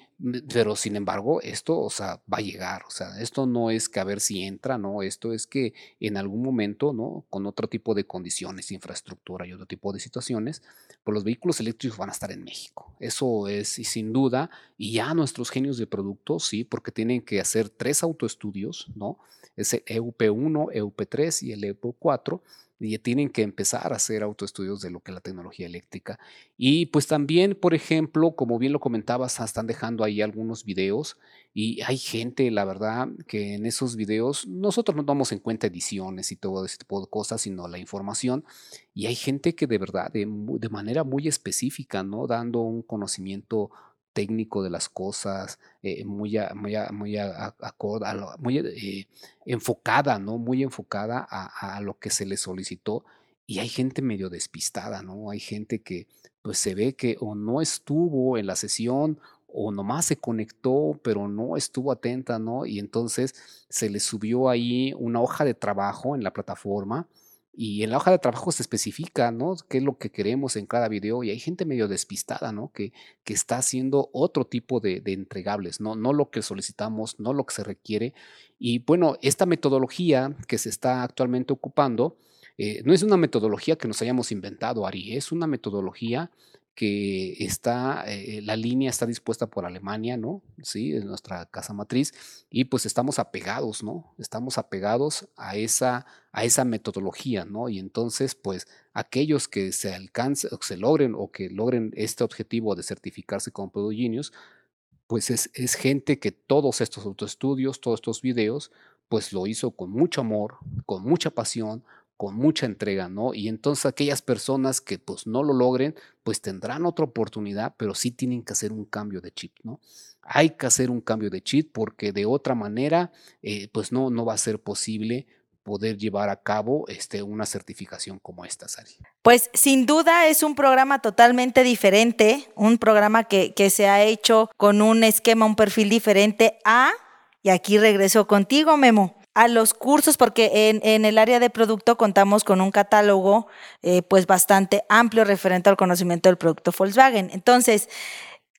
C: pero sin embargo esto, o sea, va a llegar, o sea, esto no es que a ver si entra, no, esto es que en algún momento, ¿no? Con otro tipo de condiciones, infraestructura y otro tipo de situaciones, pues los vehículos eléctricos van a estar en México, eso es sin duda, y ya nuestros genios de producto, sí, porque tienen que hacer tres autoestudios, ¿no? Ese EUP1, EUP3 y el EUP4, y tienen que empezar a hacer autoestudios de lo que es la tecnología eléctrica. Y pues también, por ejemplo, como bien lo comentabas, están dejando ahí algunos videos y hay gente, la verdad, que en esos videos nosotros no tomamos en cuenta ediciones y todo ese tipo de cosas, sino la información. Y hay gente que de verdad, de, de manera muy específica, ¿no? Dando un conocimiento técnico de las cosas, eh, muy, muy, muy, muy eh, enfocada, ¿no? Muy enfocada a, a, lo que se le solicitó. Y hay gente medio despistada, ¿no? Hay gente que pues se ve que o no estuvo en la sesión o nomás se conectó, pero no estuvo atenta, ¿no? Y entonces se le subió ahí una hoja de trabajo en la plataforma y en la hoja de trabajo se especifica, ¿no? ¿Qué es lo que queremos en cada video? Y hay gente medio despistada, ¿no? Que, que está haciendo otro tipo de, entregables, ¿no? No lo que solicitamos, no lo que se requiere. Y bueno, esta metodología que se está actualmente ocupando, eh, no es una metodología que nos hayamos inventado, Ari, es una metodología que está, eh, la línea está dispuesta por Alemania, ¿no? Sí, en nuestra casa matriz, y pues estamos apegados, ¿no? Estamos apegados a esa, a esa metodología, ¿no? Y entonces, pues, aquellos que se alcancen, o se logren, o que logren este objetivo de certificarse como Product Genius, pues es, es gente que todos estos autoestudios, todos estos videos, pues lo hizo con mucho amor, con mucha pasión, con mucha entrega, ¿no? Y entonces aquellas personas que pues no lo logren, pues tendrán otra oportunidad, pero sí tienen que hacer un cambio de chip, ¿no? Hay que hacer un cambio de chip porque de otra manera, eh, pues no, no va a ser posible poder llevar a cabo este, una certificación como esta, Sari.
B: Pues sin duda es un programa totalmente diferente, un programa que, que se ha hecho con un esquema, un perfil diferente a, y aquí regreso contigo, Memo, a los cursos, porque en, el área de producto contamos con un catálogo eh, pues bastante amplio referente al conocimiento del producto Volkswagen. Entonces,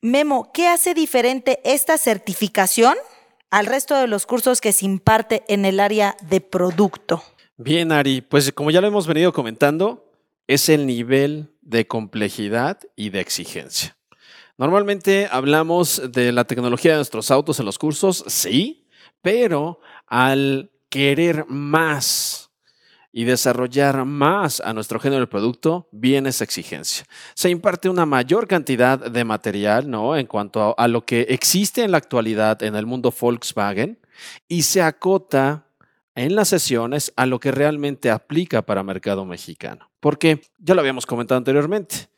B: Memo, ¿qué hace diferente esta certificación al resto de los cursos que se imparte en el área de producto?
A: Bien, Ari, pues como ya lo hemos venido comentando, es el nivel de complejidad y de exigencia. Normalmente hablamos de la tecnología de nuestros autos en los cursos, sí, pero al querer más y desarrollar más a nuestro género de producto, viene esa exigencia. Se imparte una mayor cantidad de material, ¿no? En cuanto a, a lo que existe en la actualidad en el mundo Volkswagen y se acota en las sesiones a lo que realmente aplica para mercado mexicano. Porque ya lo habíamos comentado anteriormente.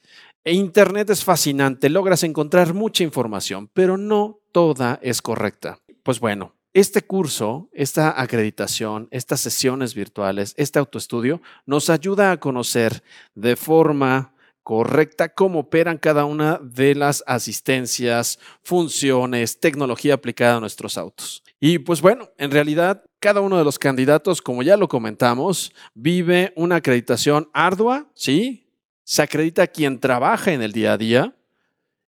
A: Internet es fascinante, logras encontrar mucha información, pero no toda es correcta. Pues bueno, este curso, esta acreditación, estas sesiones virtuales, este autoestudio nos ayuda a conocer de forma correcta cómo operan cada una de las asistencias, funciones, tecnología aplicada a nuestros autos. Y pues bueno, en realidad cada uno de los candidatos, como ya lo comentamos, vive una acreditación ardua, ¿sí? Se acredita quien trabaja en el día a día,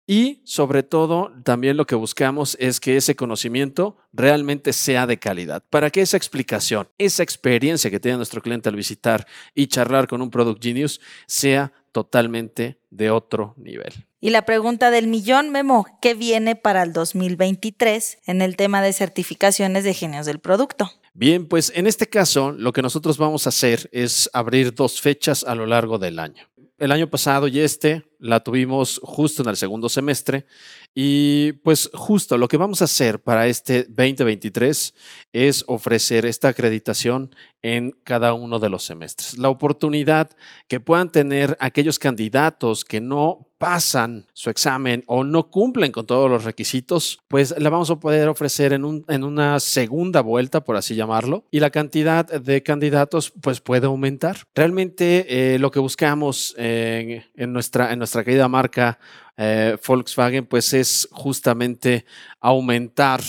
A: y sobre todo, también lo que buscamos es que ese conocimiento realmente sea de calidad, para que esa explicación, esa experiencia que tiene nuestro cliente al visitar y charlar con un Product Genius sea totalmente de otro nivel.
B: Y la pregunta del millón, Memo, ¿qué viene para el 2023 en el tema de certificaciones de genios del producto?
A: Bien, pues en este caso lo que nosotros vamos a hacer es abrir dos fechas a lo largo del año. El año pasado y este la tuvimos justo en el segundo semestre y pues justo lo que vamos a hacer para este 2023 es ofrecer esta acreditación en cada uno de los semestres. La oportunidad que puedan tener aquellos candidatos que no pasan su examen o no cumplen con todos los requisitos, pues la vamos a poder ofrecer en, un, en una segunda vuelta, por así llamarlo, y la cantidad de candidatos pues puede aumentar. Realmente eh, lo que buscamos en, en, en nuestra querida marca eh, Volkswagen, pues es justamente aumentar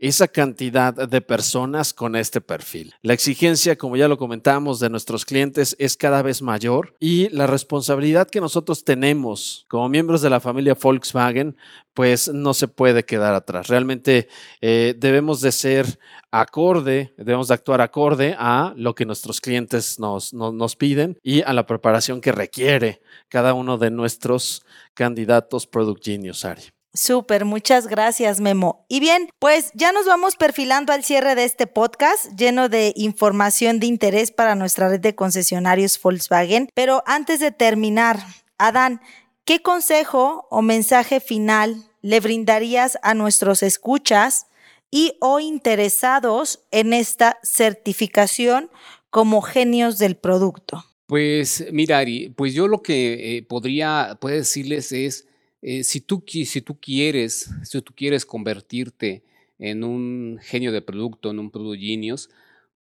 A: esa cantidad de personas con este perfil. La exigencia, como ya lo comentamos, de nuestros clientes es cada vez mayor y la responsabilidad que nosotros tenemos como miembros de la familia Volkswagen, pues no se puede quedar atrás. Realmente eh, debemos de ser acorde, debemos de actuar acorde a lo que nuestros clientes nos, nos piden y a la preparación que requiere cada uno de nuestros candidatos Product Genius Ari.
B: Súper, muchas gracias, Memo. Y bien, pues ya nos vamos perfilando al cierre de este podcast, lleno de información de interés para nuestra red de concesionarios Volkswagen. Pero antes de terminar, Adán, ¿qué consejo o mensaje final le brindarías a nuestros escuchas y o interesados en esta certificación como genios del producto?
C: Pues mira, Ari, pues yo lo que eh, podría puede decirles es eh, si, tú, si tú quieres, si tú quieres convertirte en un genio de producto, en un product genius,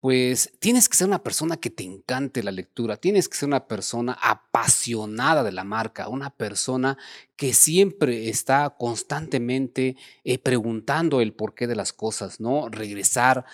C: pues tienes que ser una persona que te encante la lectura, tienes que ser una persona apasionada de la marca, una persona que siempre está constantemente eh, preguntando el porqué de las cosas, ¿no? Regresar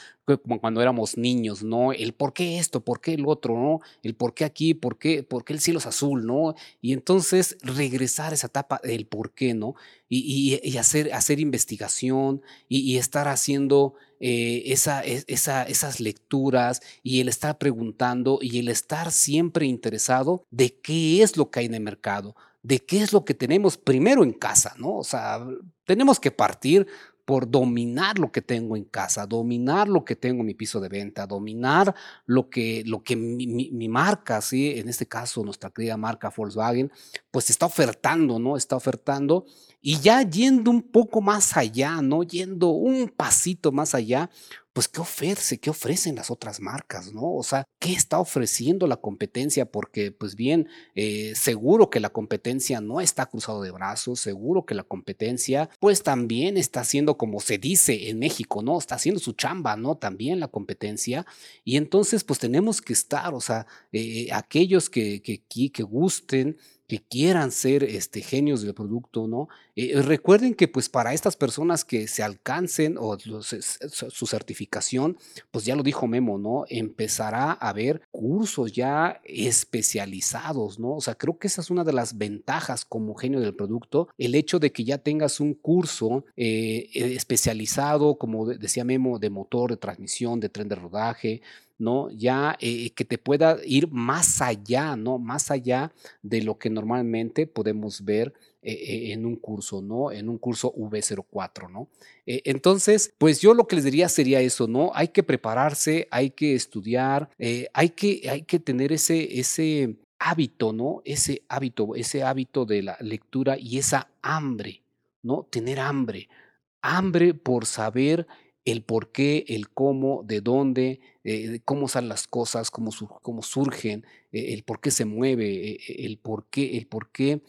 C: como cuando éramos niños, ¿no? El por qué esto, por qué el otro, ¿no? El por qué aquí, por qué, por qué el cielo es azul, ¿no? Y entonces regresar a esa etapa del por qué, ¿no? Y, hacer, hacer investigación y estar haciendo eh, esa, esa, esas lecturas y el estar preguntando y el estar siempre interesado de qué es lo que hay en el mercado, de qué es lo que tenemos primero en casa, ¿no? O sea, tenemos que partir por dominar lo que tengo en casa, dominar lo que tengo en mi piso de venta, dominar lo que, lo que mi, mi, marca, ¿sí? en este caso nuestra querida marca Volkswagen, pues está ofertando, ¿no? Está ofertando y ya yendo un poco más allá, ¿no? Yendo un pasito más allá, pues qué ofrece, qué ofrecen las otras marcas, ¿no? O sea, ¿qué está ofreciendo la competencia? Porque, pues bien, eh, seguro que la competencia no está cruzado de brazos, seguro que la competencia, pues también está haciendo como se dice en México, ¿no? Está haciendo su chamba, ¿no? También la competencia. Y entonces, pues tenemos que estar, o sea, eh, aquellos que, que, que gusten, que quieran ser este, genios del producto, ¿no? Eh, recuerden que pues para estas personas que se alcancen o su certificación, pues ya lo dijo Memo, ¿no? Empezará a haber cursos ya especializados, ¿no? O sea, creo que esa es una de las ventajas como genio del producto, el hecho de que ya tengas un curso eh, especializado, como decía Memo, de motor, de transmisión, de tren de rodaje, ¿no? Ya eh, que te pueda ir más allá, ¿no? Más allá de lo que normalmente podemos ver en un curso, ¿no? En un curso V04, ¿no? entonces, pues yo lo que les diría sería eso, ¿no? Hay que prepararse, hay que estudiar, hay, que, hay que tener ese, ese hábito, ¿no? Ese hábito, ese hábito de la lectura y esa hambre, ¿no? Tener hambre, hambre por saber el por qué, el cómo, de dónde, eh, cómo salen las cosas, cómo, cómo surgen, eh, el por qué se mueve, eh, el por qué, el por qué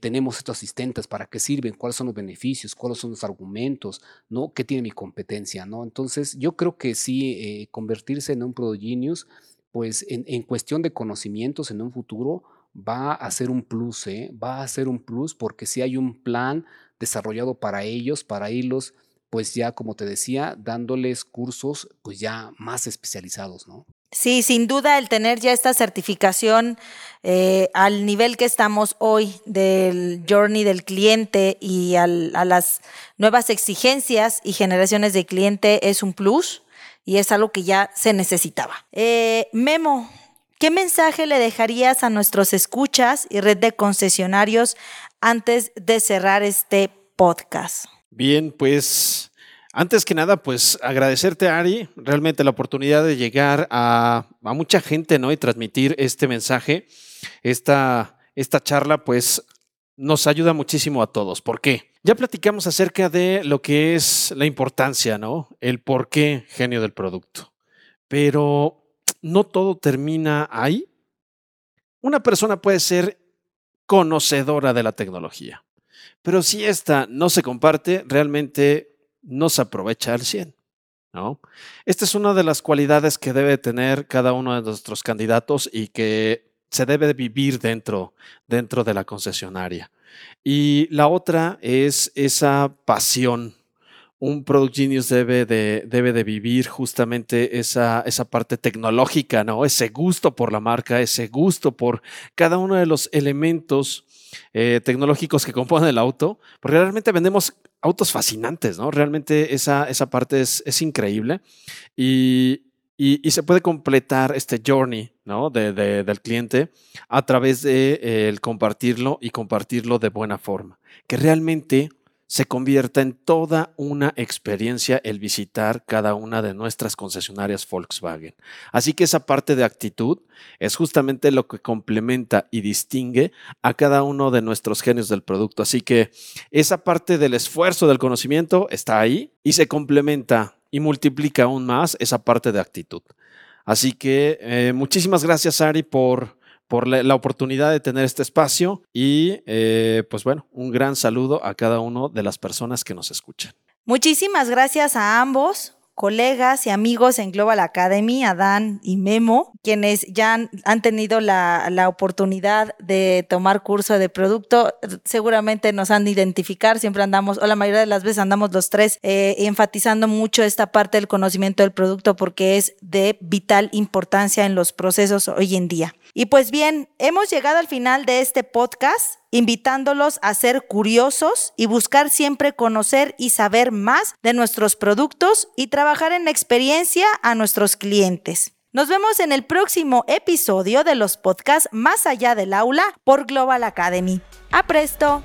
C: tenemos estos asistentes, para qué sirven, cuáles son los beneficios, cuáles son los argumentos, ¿no? ¿Qué tiene mi competencia, ¿no? Entonces, yo creo que sí, convertirse en un Product Genius, pues en, cuestión de conocimientos en un futuro, va a ser un plus, va a ser un plus porque si hay un plan desarrollado para ellos, para irlos pues ya, como te decía, dándoles cursos pues ya más especializados, ¿no?
B: Sí, sin duda el tener ya esta certificación eh, al nivel que estamos hoy del journey del cliente y a las nuevas exigencias y generaciones de cliente es un plus y es algo que ya se necesitaba. Eh, Memo, ¿qué mensaje le dejarías a nuestros escuchas y red de concesionarios antes de cerrar este podcast?
A: Bien, pues antes que nada, pues agradecerte, Ari, realmente la oportunidad de llegar a, mucha gente, ¿no? Y transmitir este mensaje, esta, esta charla, pues nos ayuda muchísimo a todos. ¿Por qué? Ya platicamos acerca de lo que es la importancia, ¿no? El por qué genio del producto. Pero no todo termina ahí. Una persona puede ser conocedora de la tecnología. Pero si esta no se comparte, realmente no se aprovecha al 100. ¿no? Esta es una de las cualidades que debe tener cada uno de nuestros candidatos y que se debe vivir dentro, dentro de la concesionaria. Y la otra es esa pasión. Un Product Genius debe de, debe de vivir justamente esa, esa parte tecnológica, ¿no? Ese gusto por la marca, ese gusto por cada uno de los elementos eh, tecnológicos que componen el auto, porque realmente vendemos autos fascinantes, ¿no? Realmente esa, esa parte es, es increíble y, y, se puede completar este journey, ¿no? De, del cliente a través de eh, el compartirlo y compartirlo de buena forma, que realmente se convierta en toda una experiencia el visitar cada una de nuestras concesionarias Volkswagen. Así que esa parte de actitud es justamente lo que complementa y distingue a cada uno de nuestros genios del producto. Así que esa parte del esfuerzo del conocimiento está ahí y se complementa y multiplica aún más esa parte de actitud. Así que eh, muchísimas gracias, Ari, por por la, oportunidad de tener este espacio y eh, pues bueno, un gran saludo a cada uno de las personas que nos escuchan.
B: Muchísimas gracias a ambos colegas y amigos en Global Academy, Adán y Memo, quienes ya han, tenido la, oportunidad de tomar curso de producto. Seguramente nos han de identificar, siempre andamos, o la mayoría de las veces andamos los tres, eh, enfatizando mucho esta parte del conocimiento del producto porque es de vital importancia en los procesos hoy en día. Y pues bien, hemos llegado al final de este podcast invitándolos a ser curiosos y buscar siempre conocer y saber más de nuestros productos y trabajar en experiencia a nuestros clientes. Nos vemos en el próximo episodio de los podcasts Más allá del aula por Global Academy. A presto.